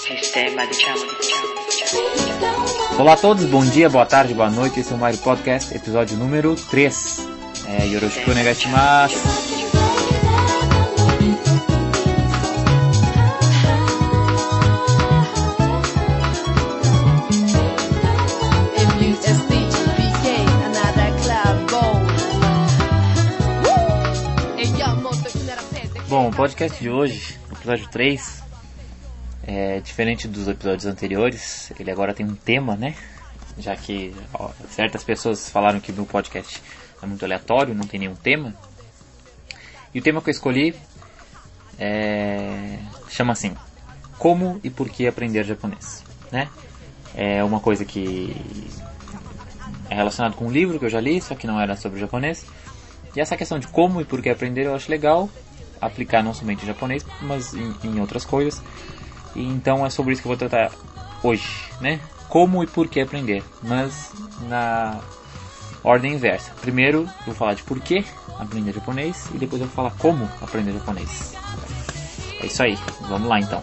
Sistema de. Olá a todos, bom dia, boa tarde, boa noite. Esse é o Mario Podcast, episódio número 3. É, Yoroshiku Negashimasu. O podcast de hoje, episódio 3, é diferente dos episódios anteriores. Ele agora tem um tema, né? Já que ó, certas pessoas falaram que no podcast é muito aleatório, não tem nenhum tema. E o tema que eu escolhi é, chama assim: Como e por que aprender japonês, né? É uma coisa que é relacionado com um livro que eu já li, só que não era sobre japonês. E essa questão de como e por que aprender eu acho legal aplicar não somente em japonês, mas em, em outras coisas. E então é sobre isso que eu vou tratar hoje, né? Como e por que aprender, mas na ordem inversa. Primeiro eu vou falar de por que aprender japonês e depois eu vou falar como aprender japonês. É isso aí, vamos lá então.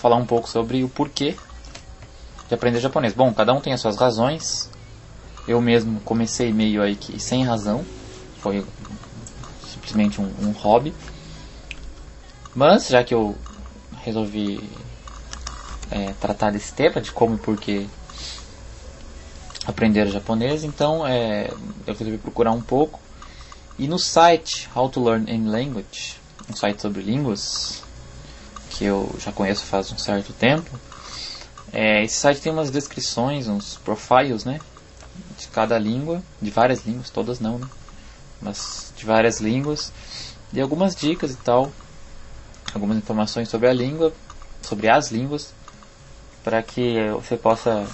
Falar um pouco sobre o porquê de aprender japonês. Bom, cada um tem as suas razões. Eu mesmo comecei meio aí que sem razão, foi simplesmente um, um hobby. Mas já que eu resolvi é, tratar desse tema de como e porquê aprender japonês, então é, eu resolvi procurar um pouco. E no site How to Learn Any Language, um site sobre línguas que eu já conheço faz um certo tempo, é, esse site tem umas descrições, uns profiles, né, de cada língua, de várias línguas, todas não, né, mas de várias línguas, e algumas dicas e tal, algumas informações sobre a língua, sobre as línguas, para que você possa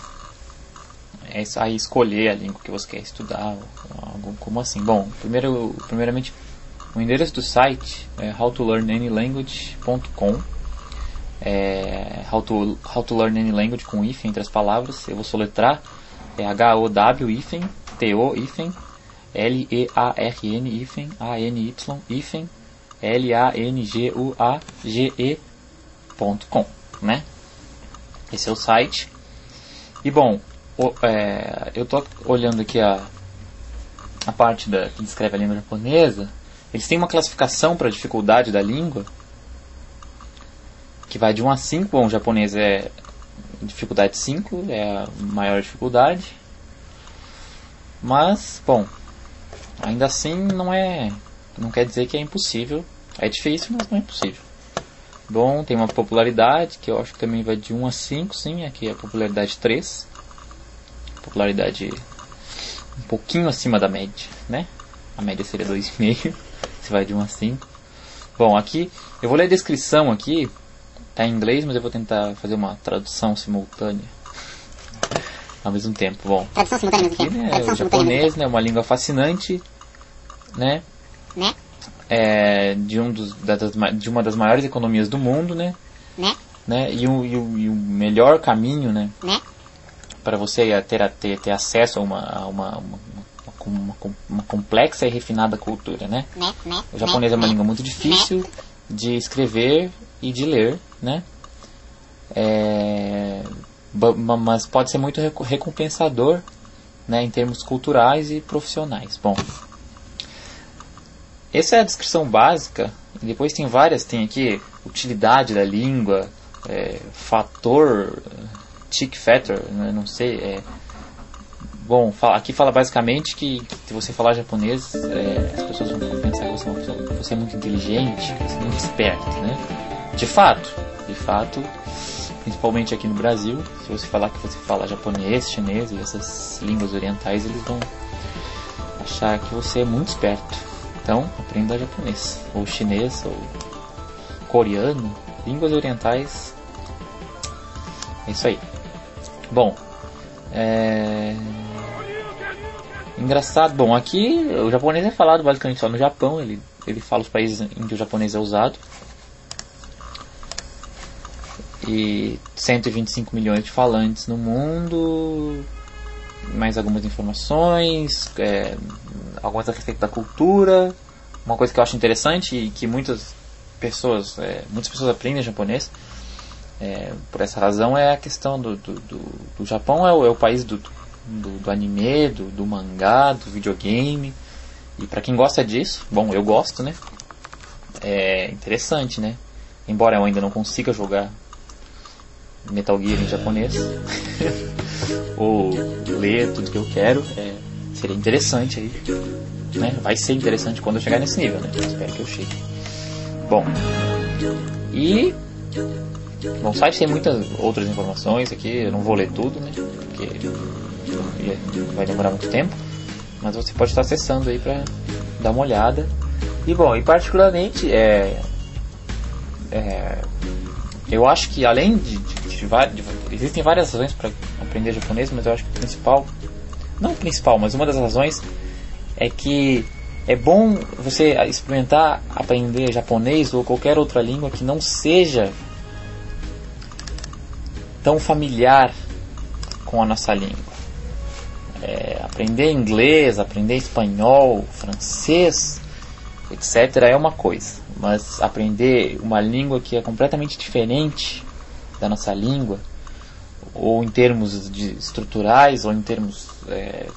é aí escolher a língua que você quer estudar, algo como assim. Bom, primeiro, primeiramente, o endereço do site é howtolearnanylanguage.com é how to, how to learn any language com hífen entre as palavras. Eu vou soletrar. É H-O-W hífen, T-O hífen, L-E-A-R-N hífen, A-N-Y hífen, L-A-N-G-U-A-G-E.com, né? Esse é o site. E bom, o- é, eu tô olhando aqui a, a parte da, que descreve a língua japonesa. Eles têm uma classificação para a dificuldade da língua que vai de 1 a 5. Bom, o japonês é dificuldade 5, é a maior dificuldade. Mas, bom, ainda assim não é. Não quer dizer que é impossível. É difícil, mas não é impossível. Bom, tem uma popularidade que eu acho que também vai de 1 a 5, sim, aqui é a popularidade 3. Popularidade um pouquinho acima da média, né? A média seria 2,5, se vai de 1 a 5. Bom, aqui eu vou ler a descrição aqui, tá em inglês, mas eu vou tentar fazer uma tradução simultânea ao mesmo tempo. Bom, Tradução simultânea aqui, né, Tradução o japonês, né, uma língua fascinante, né? Né? É, de, um dos, da- das de uma das maiores economias do mundo, né? Né? né? E, o, e, o, e o melhor caminho, né? Né? Para você ter, a- ter, ter acesso a uma, a uma, uma, uma, uma- complexa e refinada cultura, né? Né? Né? O japonês é uma né? língua muito difícil de escrever e de ler, né? É, mas pode ser muito reco- recompensador, né, em termos culturais e profissionais. Bom, essa é a descrição básica. Depois tem várias, tem aqui utilidade da língua, é, fator, tick factor, né, não sei. É, bom, aqui fala basicamente que se você falar japonês, é, as pessoas vão pensar que você é, pessoa, você é muito inteligente, que você é muito esperto, né? De fato, de fato, principalmente aqui no Brasil, se você falar que você fala japonês, chinês e essas línguas orientais, eles vão achar que você é muito esperto. Então, aprenda japonês, ou chinês, ou coreano, línguas orientais. É isso aí. Bom, é... engraçado. Bom, aqui o japonês é falado basicamente só no Japão. Ele ele fala os países em que o japonês é usado. E 125 milhões de falantes no mundo. Mais algumas informações, é, algumas a respeito da cultura. Uma coisa que eu acho interessante e que muitas pessoas, é, muitas pessoas aprendem japonês é, por essa razão é a questão do, do, do, do Japão é o, é o país do, do, do anime, do, do mangá, do videogame. E pra quem gosta disso, bom, eu gosto, né? É interessante, né? Embora eu ainda não consiga jogar Metal Gear em japonês ou ler tudo que eu quero, é, seria interessante aí, né? Vai ser interessante quando eu chegar nesse nível, né? Espero que eu chegue. Bom, e Bom, o site tem muitas outras informações aqui, eu não vou ler tudo, né? Porque vai demorar muito tempo. Mas você pode estar acessando aí pra dar uma olhada. E bom, e particularmente é, é eu acho que além de, de, de- existem várias razões para aprender japonês, mas eu acho que o principal, não o principal, mas uma das razões é que é bom você experimentar aprender japonês ou qualquer outra língua que não seja tão familiar com a nossa língua. É, aprender inglês, aprender espanhol, francês, etc. é uma coisa, mas aprender uma língua que é completamente diferente da nossa língua, ou em termos de estruturais, ou em termos é,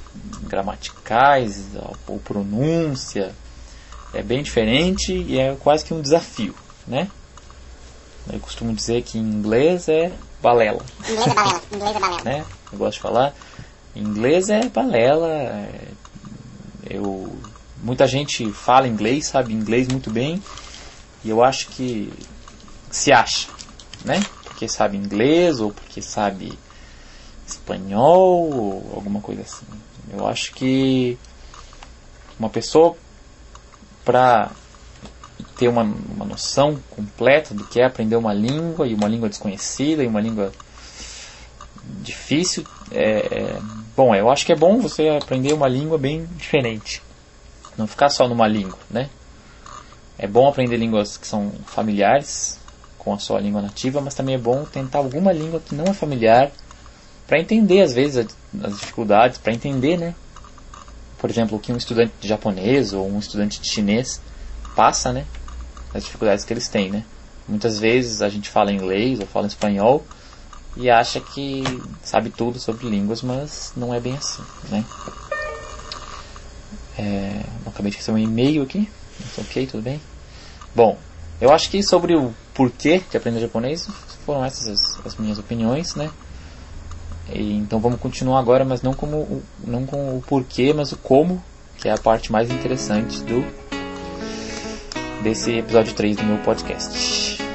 gramaticais, ou pronúncia, é bem diferente e é quase que um desafio, né? Eu costumo dizer que em inglês é balela, Inglês é balela. Inglês é balela. né? Eu gosto de falar. Em inglês é balela. é- Eu, muita gente fala inglês, sabe inglês muito bem. E eu acho que se acha, né? Porque sabe inglês ou porque sabe espanhol ou alguma coisa assim. Eu acho que uma pessoa para ter uma, uma noção completa do que é aprender uma língua e uma língua desconhecida e uma língua difícil. É, é- bom, eu acho que é bom você aprender uma língua bem diferente. Não ficar só numa língua, né? É bom aprender línguas que são familiares com a sua língua nativa, mas também é bom tentar alguma língua que não é familiar para entender às vezes as dificuldades, para entender, né? Por exemplo, o que um estudante de japonês ou um estudante de chinês passa, né? As dificuldades que eles têm, né? Muitas vezes a gente fala inglês ou fala espanhol e acha que sabe tudo sobre línguas, mas não é bem assim, né? É, acabei de receber um e-mail aqui, ok, tudo bem? Bom, eu acho que sobre o porquê de aprender japonês foram essas as, as minhas opiniões, né? E, então vamos continuar agora, mas não como não com o porquê, mas o como, que é a parte mais interessante do desse episódio 3 do meu podcast.